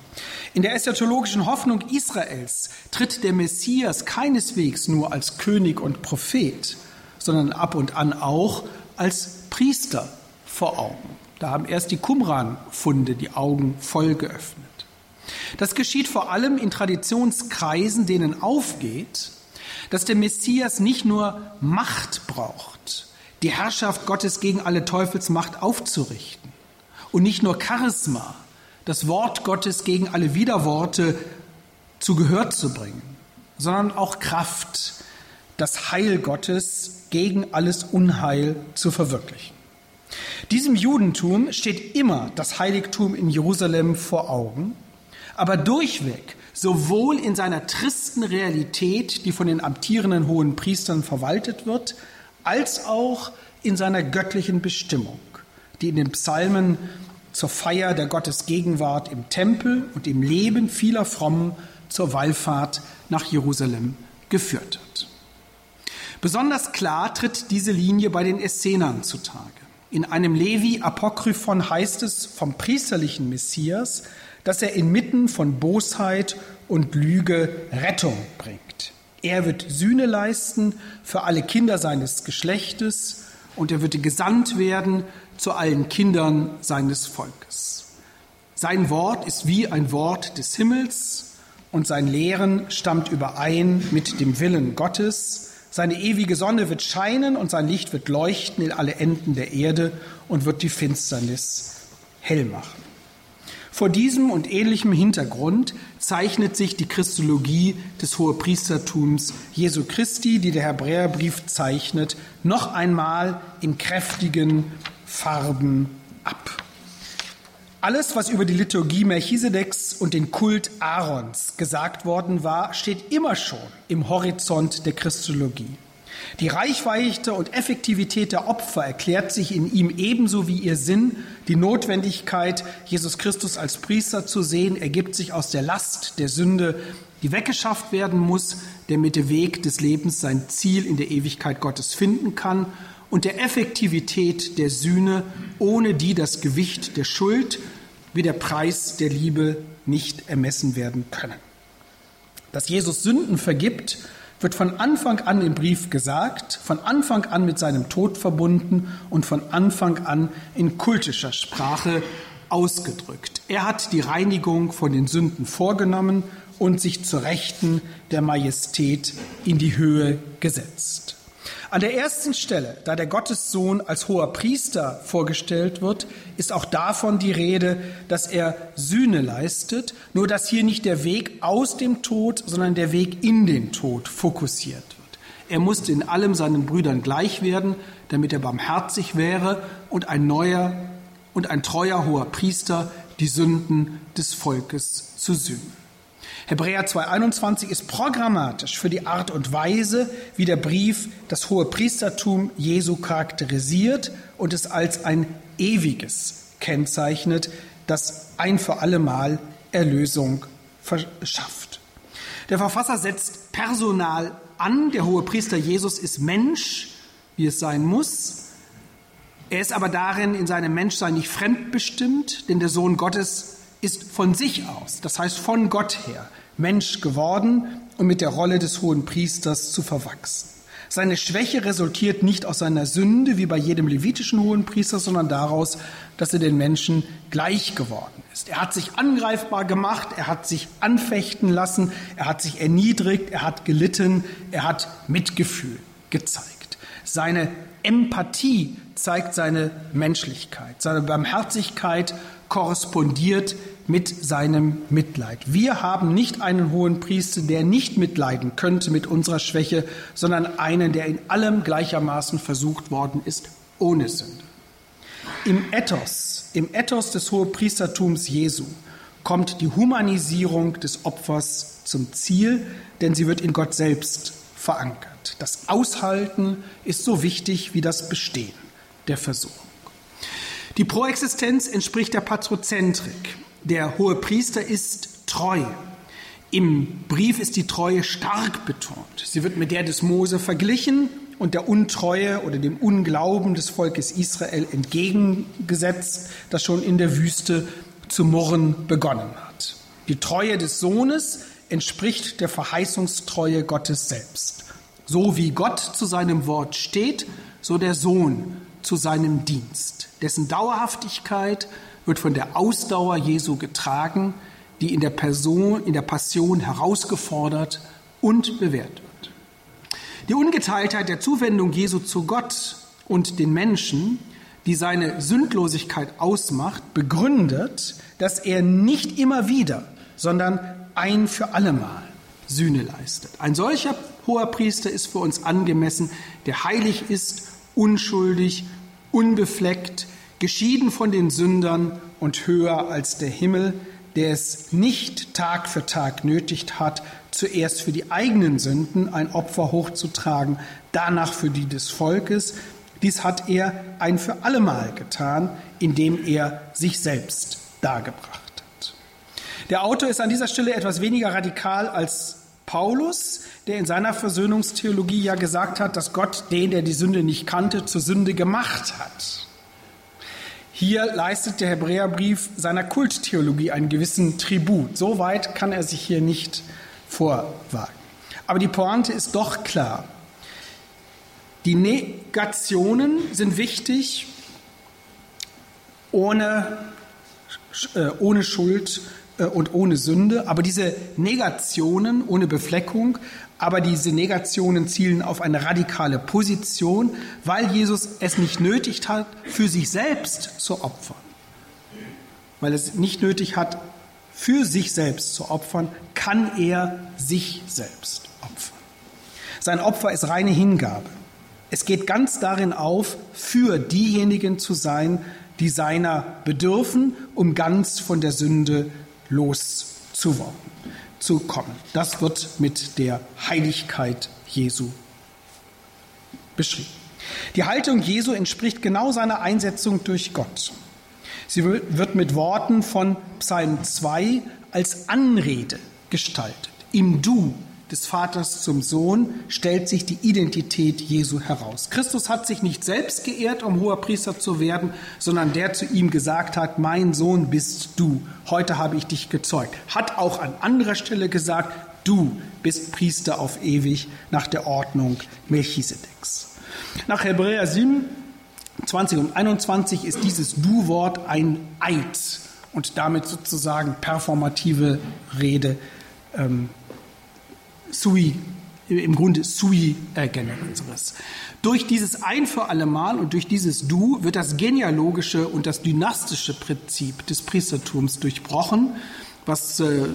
In der eschatologischen Hoffnung Israels tritt der Messias keineswegs nur als König und Prophet, sondern ab und an auch als Priester vor Augen. Da haben erst die Qumran-Funde die Augen voll geöffnet. Das geschieht vor allem in Traditionskreisen, denen aufgeht, dass der Messias nicht nur Macht braucht, die Herrschaft Gottes gegen alle Teufelsmacht aufzurichten und nicht nur Charisma, das Wort Gottes gegen alle Widerworte zu Gehör zu bringen, sondern auch Kraft, das Heil Gottes gegen alles Unheil zu verwirklichen. Diesem Judentum steht immer das Heiligtum in Jerusalem vor Augen, aber durchweg, sowohl in seiner tristen Realität, die von den amtierenden hohen Priestern verwaltet wird, als auch in seiner göttlichen Bestimmung, die in den Psalmen zur Feier der Gottesgegenwart im Tempel und im Leben vieler Frommen zur Wallfahrt nach Jerusalem geführt hat. Besonders klar tritt diese Linie bei den Essenern zutage. In einem Levi-Apokryphon heißt es vom priesterlichen Messias, dass er inmitten von Bosheit und Lüge Rettung bringt. Er wird Sühne leisten für alle Kinder seines Geschlechtes und er wird gesandt werden zu allen Kindern seines Volkes. Sein Wort ist wie ein Wort des Himmels und sein Lehren stammt überein mit dem Willen Gottes. Seine ewige Sonne wird scheinen und sein Licht wird leuchten in alle Enden der Erde und wird die Finsternis hell machen. Vor diesem und ähnlichem Hintergrund zeichnet sich die Christologie des Hohepriestertums Jesu Christi, die der Hebräerbrief zeichnet, noch einmal in kräftigen Farben ab. Alles, was über die Liturgie Melchisedeks und den Kult Aarons gesagt worden war, steht immer schon im Horizont der Christologie. Die Reichweite und Effektivität der Opfer erklärt sich in ihm ebenso wie ihr Sinn. Die Notwendigkeit, Jesus Christus als Priester zu sehen, ergibt sich aus der Last der Sünde, die weggeschafft werden muss, damit der Weg des Lebens sein Ziel in der Ewigkeit Gottes finden kann und der Effektivität der Sühne, ohne die das Gewicht der Schuld wie der Preis der Liebe nicht ermessen werden können. Dass Jesus Sünden vergibt, wird von Anfang an im Brief gesagt, von Anfang an mit seinem Tod verbunden und von Anfang an in kultischer Sprache ausgedrückt. Er hat die Reinigung von den Sünden vorgenommen und sich zur Rechten der Majestät in die Höhe gesetzt. An der ersten Stelle, da der Gottessohn als hoher Priester vorgestellt wird, ist auch davon die Rede, dass er Sühne leistet, nur dass hier nicht der Weg aus dem Tod, sondern der Weg in den Tod fokussiert wird. Er musste in allem seinen Brüdern gleich werden, damit er barmherzig wäre und ein neuer und ein treuer hoher Priester die Sünden des Volkes zu sühnen. Hebräer 2.21 ist programmatisch für die Art und Weise, wie der Brief das hohe Priestertum Jesu charakterisiert und es als ein ewiges kennzeichnet, das ein für allemal Erlösung verschafft. Der Verfasser setzt Personal an. Der hohe Priester Jesus ist Mensch, wie es sein muss. Er ist aber darin in seinem Menschsein nicht fremdbestimmt, denn der Sohn Gottes ist von sich aus, das heißt von Gott her, Mensch geworden um mit der Rolle des hohen Priesters zu verwachsen. Seine Schwäche resultiert nicht aus seiner Sünde wie bei jedem levitischen hohen Priester, sondern daraus, dass er den Menschen gleich geworden ist. Er hat sich angreifbar gemacht, er hat sich anfechten lassen, er hat sich erniedrigt, er hat gelitten, er hat Mitgefühl gezeigt. Seine Empathie zeigt seine Menschlichkeit, seine Barmherzigkeit korrespondiert mit seinem Mitleid. Wir haben nicht einen hohen Priester, der nicht mitleiden könnte mit unserer Schwäche, sondern einen, der in allem gleichermaßen versucht worden ist, ohne Sünde. Im Ethos, im Ethos des Hohepriestertums Jesu kommt die Humanisierung des Opfers zum Ziel, denn sie wird in Gott selbst verankert. Das Aushalten ist so wichtig wie das Bestehen der Versuchung. Die Proexistenz entspricht der Patrozentrik. Der hohe Priester ist treu. Im Brief ist die Treue stark betont. Sie wird mit der des Mose verglichen und der Untreue oder dem Unglauben des Volkes Israel entgegengesetzt, das schon in der Wüste zu murren begonnen hat. Die Treue des Sohnes entspricht der Verheißungstreue Gottes selbst. So wie Gott zu seinem Wort steht, so der Sohn zu seinem Dienst. Dessen Dauerhaftigkeit wird von der Ausdauer Jesu getragen, die in der Person, in der Passion herausgefordert und bewährt wird. Die Ungeteiltheit der Zuwendung Jesu zu Gott und den Menschen, die seine Sündlosigkeit ausmacht, begründet, dass er nicht immer wieder, sondern ein für allemal Sühne leistet. Ein solcher hoher Priester ist für uns angemessen, der heilig ist, unschuldig, unbefleckt, geschieden von den Sündern und höher als der Himmel, der es nicht Tag für Tag nötigt hat, zuerst für die eigenen Sünden ein Opfer hochzutragen, danach für die des Volkes. Dies hat er ein für allemal getan, indem er sich selbst dargebracht hat. Der Autor ist an dieser Stelle etwas weniger radikal als Paulus, der in seiner Versöhnungstheologie ja gesagt hat, dass Gott den, der die Sünde nicht kannte, zur Sünde gemacht hat. Hier leistet der Hebräerbrief seiner Kulttheologie einen gewissen Tribut. So weit kann er sich hier nicht vorwagen. Aber die Pointe ist doch klar. Die Negationen sind wichtig, ohne, äh, ohne Schuld äh, und ohne Sünde. Aber diese Negationen ohne Befleckung, aber diese Negationen zielen auf eine radikale Position, weil Jesus es nicht nötig hat, für sich selbst zu opfern. Weil es nicht nötig hat, für sich selbst zu opfern, kann er sich selbst opfern. Sein Opfer ist reine Hingabe. Es geht ganz darin auf, für diejenigen zu sein, die seiner bedürfen, um ganz von der Sünde loszukommen. Das wird mit der Heiligkeit Jesu beschrieben. Die Haltung Jesu entspricht genau seiner Einsetzung durch Gott. Sie wird mit Worten von Psalm 2 als Anrede gestaltet. Im Du des Vaters zum Sohn stellt sich die Identität Jesu heraus. Christus hat sich nicht selbst geehrt, um hoher Priester zu werden, sondern der zu ihm gesagt hat, mein Sohn bist du, heute habe ich dich gezeugt. Hat auch an anderer Stelle gesagt, du bist Priester auf ewig nach der Ordnung Melchisedeks. Nach Hebräer 7, 20 und 21 ist dieses Du-Wort ein Eid und damit sozusagen performative Rede ähm, sui, im Grunde sui äh, generis. Durch dieses Ein für alle Mal und durch dieses Du wird das genealogische und das dynastische Prinzip des Priestertums durchbrochen, was äh,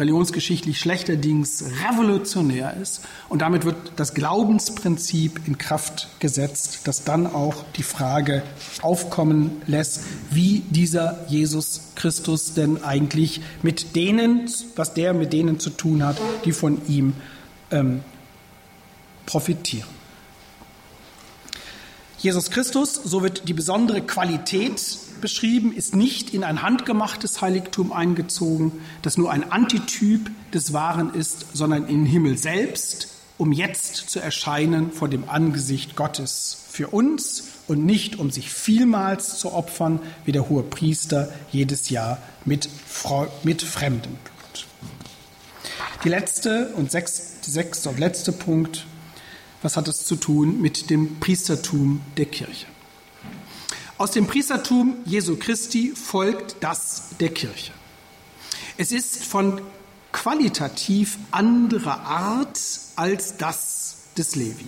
religionsgeschichtlich schlechterdings revolutionär ist. Und damit wird das Glaubensprinzip in Kraft gesetzt, das dann auch die Frage aufkommen lässt, wie dieser Jesus Christus denn eigentlich mit denen, was der mit denen zu tun hat, die von ihm ähm, profitieren. Jesus Christus, so wird die besondere Qualität beschrieben, ist nicht in ein handgemachtes Heiligtum eingezogen, das nur ein Antityp des Wahren ist, sondern in den Himmel selbst, um jetzt zu erscheinen vor dem Angesicht Gottes für uns und nicht um sich vielmals zu opfern, wie der hohe Priester jedes Jahr mit, mit fremdem Blut. Die letzte und sechste, sechste und letzte Punkt, was hat es zu tun mit dem Priestertum der Kirche? Aus dem Priestertum Jesu Christi folgt das der Kirche. Es ist von qualitativ anderer Art als das des Levi.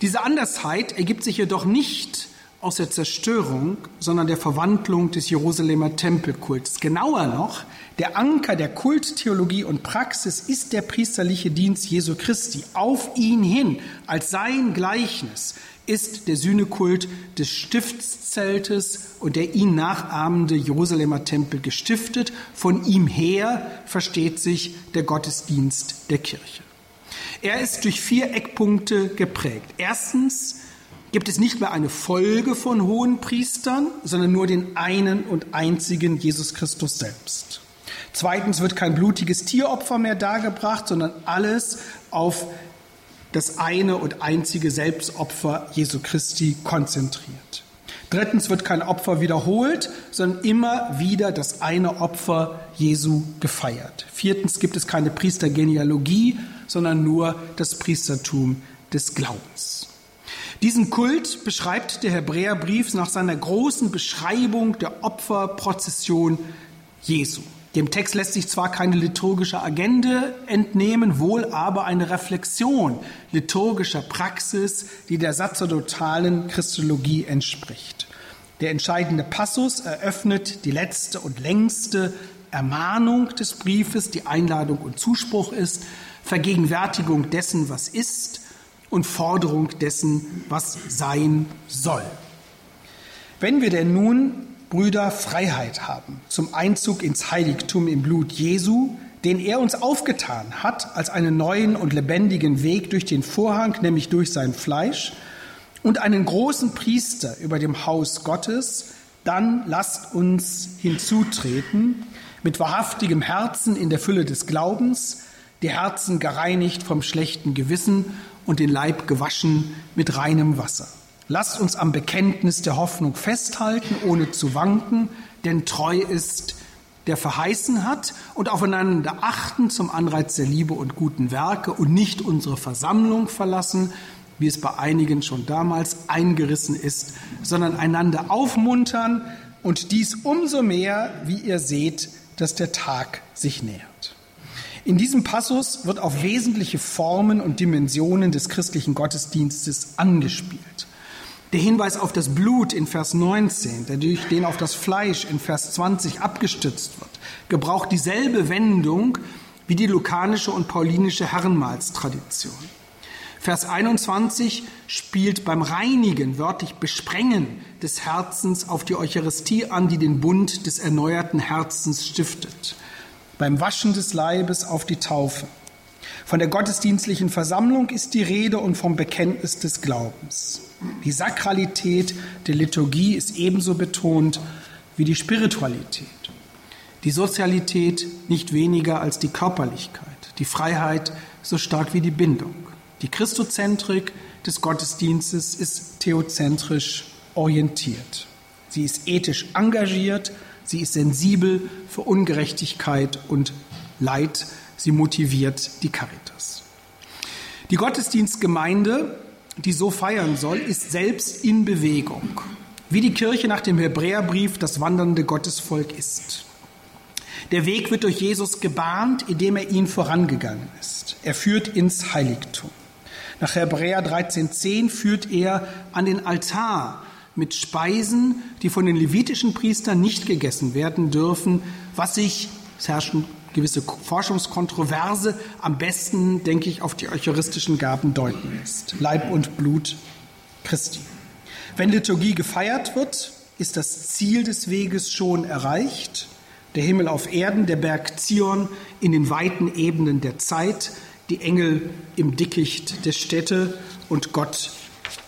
Diese Andersheit ergibt sich jedoch nicht aus der Zerstörung, sondern der Verwandlung des Jerusalemer Tempelkults. Genauer noch, der Anker der Kulttheologie und Praxis ist der priesterliche Dienst Jesu Christi. Auf ihn hin, als sein Gleichnis, ist der Sühnekult des Stiftszeltes und der ihn nachahmende Jerusalemer Tempel gestiftet. Von ihm her versteht sich der Gottesdienst der Kirche. Er ist durch vier Eckpunkte geprägt. Erstens gibt es nicht mehr eine Folge von hohen Priestern, sondern nur den einen und einzigen Jesus Christus selbst. Zweitens wird kein blutiges Tieropfer mehr dargebracht, sondern alles auf das eine und einzige Selbstopfer Jesu Christi konzentriert. Drittens wird kein Opfer wiederholt, sondern immer wieder das eine Opfer Jesu gefeiert. Viertens gibt es keine Priestergenealogie, sondern nur das Priestertum des Glaubens. Diesen Kult beschreibt der Hebräerbrief nach seiner großen Beschreibung der Opferprozession Jesu. Dem Text lässt sich zwar keine liturgische Agende entnehmen, wohl aber eine Reflexion liturgischer Praxis, die der sazerdotalen Christologie entspricht. Der entscheidende Passus eröffnet die letzte und längste Ermahnung des Briefes, die Einladung und Zuspruch ist, Vergegenwärtigung dessen, was ist und Forderung dessen, was sein soll. Wenn wir denn nun, Brüder, Freiheit haben zum Einzug ins Heiligtum im Blut Jesu, den er uns aufgetan hat als einen neuen und lebendigen Weg durch den Vorhang, nämlich durch sein Fleisch, und einen großen Priester über dem Haus Gottes, dann lasst uns hinzutreten mit wahrhaftigem Herzen in der Fülle des Glaubens, die Herzen gereinigt vom schlechten Gewissen und den Leib gewaschen mit reinem Wasser. Lasst uns am Bekenntnis der Hoffnung festhalten, ohne zu wanken, denn treu ist, der verheißen hat, und aufeinander achten zum Anreiz der Liebe und guten Werke und nicht unsere Versammlung verlassen, wie es bei einigen schon damals eingerissen ist, sondern einander aufmuntern und dies umso mehr, wie ihr seht, dass der Tag sich nähert. In diesem Passus wird auf wesentliche Formen und Dimensionen des christlichen Gottesdienstes angespielt. Der Hinweis auf das Blut in Vers 19, der durch den auf das Fleisch in Vers 20 abgestützt wird, gebraucht dieselbe Wendung wie die lukanische und paulinische Herrenmahlstradition. Vers 21 spielt beim Reinigen, wörtlich Besprengen des Herzens auf die Eucharistie an, die den Bund des erneuerten Herzens stiftet beim Waschen des Leibes auf die Taufe. Von der gottesdienstlichen Versammlung ist die Rede und vom Bekenntnis des Glaubens. Die Sakralität der Liturgie ist ebenso betont wie die Spiritualität. Die Sozialität nicht weniger als die Körperlichkeit. Die Freiheit so stark wie die Bindung. Die Christozentrik des Gottesdienstes ist theozentrisch orientiert. Sie ist ethisch engagiert, Sie ist sensibel für Ungerechtigkeit und Leid. Sie motiviert die Caritas. Die Gottesdienstgemeinde, die so feiern soll, ist selbst in Bewegung, wie die Kirche nach dem Hebräerbrief das wandernde Gottesvolk ist. Der Weg wird durch Jesus gebahnt, indem er ihn vorangegangen ist. Er führt ins Heiligtum. Nach Hebräer 13.10 führt er an den Altar, mit Speisen, die von den levitischen Priestern nicht gegessen werden dürfen, was sich, es herrschen gewisse Forschungskontroverse, am besten, denke ich, auf die eucharistischen Gaben deuten lässt. Leib und Blut Christi. Wenn Liturgie gefeiert wird, ist das Ziel des Weges schon erreicht. Der Himmel auf Erden, der Berg Zion in den weiten Ebenen der Zeit, die Engel im Dickicht der Städte und Gott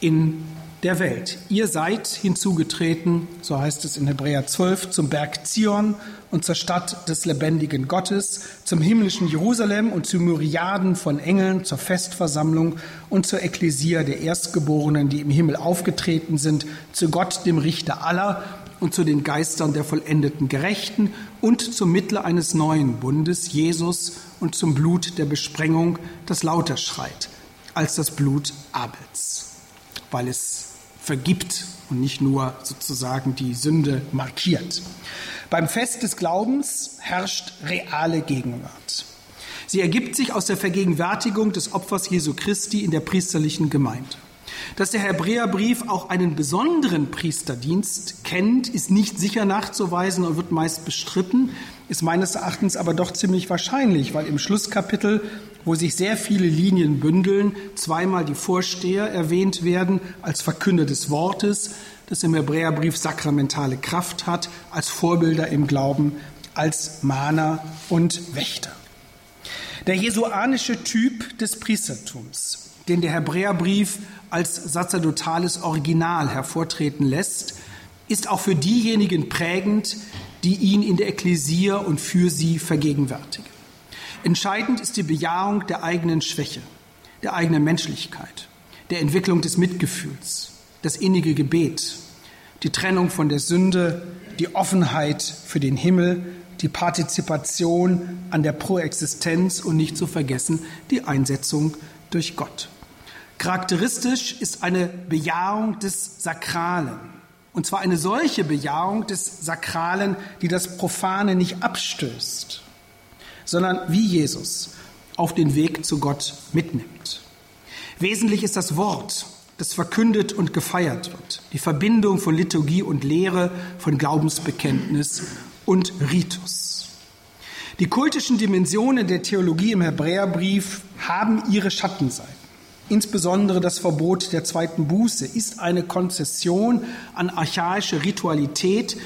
in der Welt. Ihr seid hinzugetreten, so heißt es in Hebräer 12, zum Berg Zion und zur Stadt des lebendigen Gottes, zum himmlischen Jerusalem und zu Myriaden von Engeln, zur Festversammlung und zur Ekklesia der Erstgeborenen, die im Himmel aufgetreten sind, zu Gott, dem Richter aller und zu den Geistern der vollendeten Gerechten und zum Mittler eines neuen Bundes, Jesus, und zum Blut der Besprengung, das lauter schreit als das Blut Abels, weil es vergibt und nicht nur sozusagen die Sünde markiert. Beim Fest des Glaubens herrscht reale Gegenwart. Sie ergibt sich aus der Vergegenwärtigung des Opfers Jesu Christi in der priesterlichen Gemeinde. Dass der Hebräerbrief auch einen besonderen Priesterdienst kennt, ist nicht sicher nachzuweisen und wird meist bestritten, ist meines Erachtens aber doch ziemlich wahrscheinlich, weil im Schlusskapitel, wo sich sehr viele Linien bündeln, zweimal die Vorsteher erwähnt werden als Verkünder des Wortes, das im Hebräerbrief sakramentale Kraft hat, als Vorbilder im Glauben, als Mahner und Wächter. Der jesuanische Typ des Priestertums, den der Hebräerbrief als sazerdotales Original hervortreten lässt, ist auch für diejenigen prägend, die ihn in der Ekklesia und für sie vergegenwärtigen. Entscheidend ist die Bejahung der eigenen Schwäche, der eigenen Menschlichkeit, der Entwicklung des Mitgefühls, das innige Gebet, die Trennung von der Sünde, die Offenheit für den Himmel, die Partizipation an der Proexistenz und nicht zu vergessen die Einsetzung durch Gott. Charakteristisch ist eine Bejahung des Sakralen. Und zwar eine solche Bejahung des Sakralen, die das Profane nicht abstößt, sondern wie Jesus auf den Weg zu Gott mitnimmt. Wesentlich ist das Wort, das verkündet und gefeiert wird, die Verbindung von Liturgie und Lehre, von Glaubensbekenntnis und Ritus. Die kultischen Dimensionen der Theologie im Hebräerbrief haben ihre Schattenseiten. Insbesondere das Verbot der zweiten Buße ist eine Konzession an archaische Ritualität,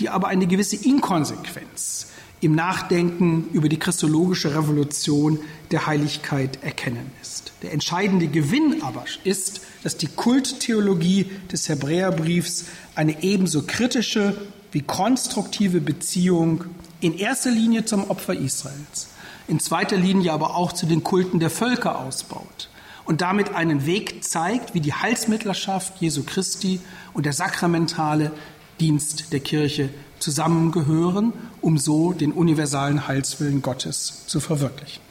die aber eine gewisse Inkonsequenz im Nachdenken über die christologische Revolution der Heiligkeit erkennen ist. Der entscheidende Gewinn aber ist, dass die Kulttheologie des Hebräerbriefs eine ebenso kritische wie konstruktive Beziehung in erster Linie zum Opfer Israels, in zweiter Linie aber auch zu den Kulten der Völker ausbaut und damit einen Weg zeigt, wie die Heilsmittlerschaft Jesu Christi und der sakramentale Dienst der Kirche zusammengehören, um so den universalen Heilswillen Gottes zu verwirklichen.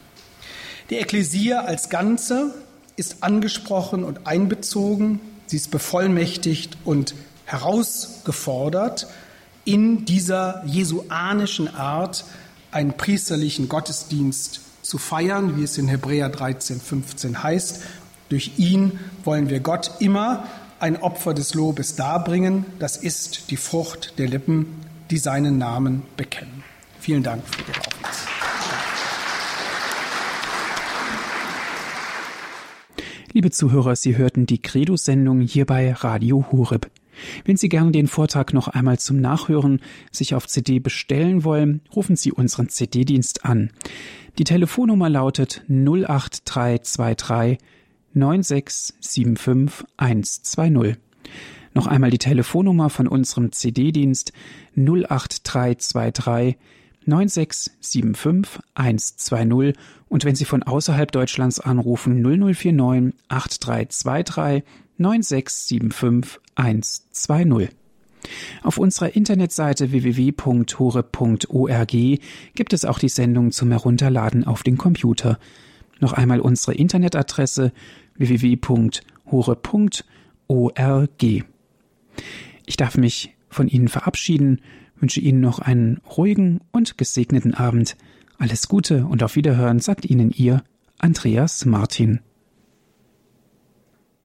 Die Ekklesia als Ganze ist angesprochen und einbezogen, sie ist bevollmächtigt und herausgefordert, in dieser jesuanischen Art einen priesterlichen Gottesdienst zu feiern, wie es in Hebräer 13, 15 heißt. Durch ihn wollen wir Gott immer ein Opfer des Lobes darbringen. Das ist die Frucht der Lippen, die seinen Namen bekennen. Vielen Dank für Ihre Aufmerksamkeit. Liebe Zuhörer, Sie hörten die Credo-Sendung hier bei Radio Horeb. Wenn Sie gerne den Vortrag noch einmal zum Nachhören sich auf CD bestellen wollen, rufen Sie unseren CD-Dienst an. Die Telefonnummer lautet 08323 9675 120. Noch einmal die Telefonnummer von unserem CD-Dienst 08323 9675 120 und wenn Sie von außerhalb Deutschlands anrufen 0049 8323 9675 120. Auf unserer Internetseite www.hore.org gibt es auch die Sendung zum Herunterladen auf den Computer. Noch einmal unsere Internetadresse www.hore.org. Ich darf mich von Ihnen verabschieden, wünsche Ihnen noch einen ruhigen und gesegneten Abend. Alles Gute und auf Wiederhören sagt Ihnen Ihr Andreas Martin.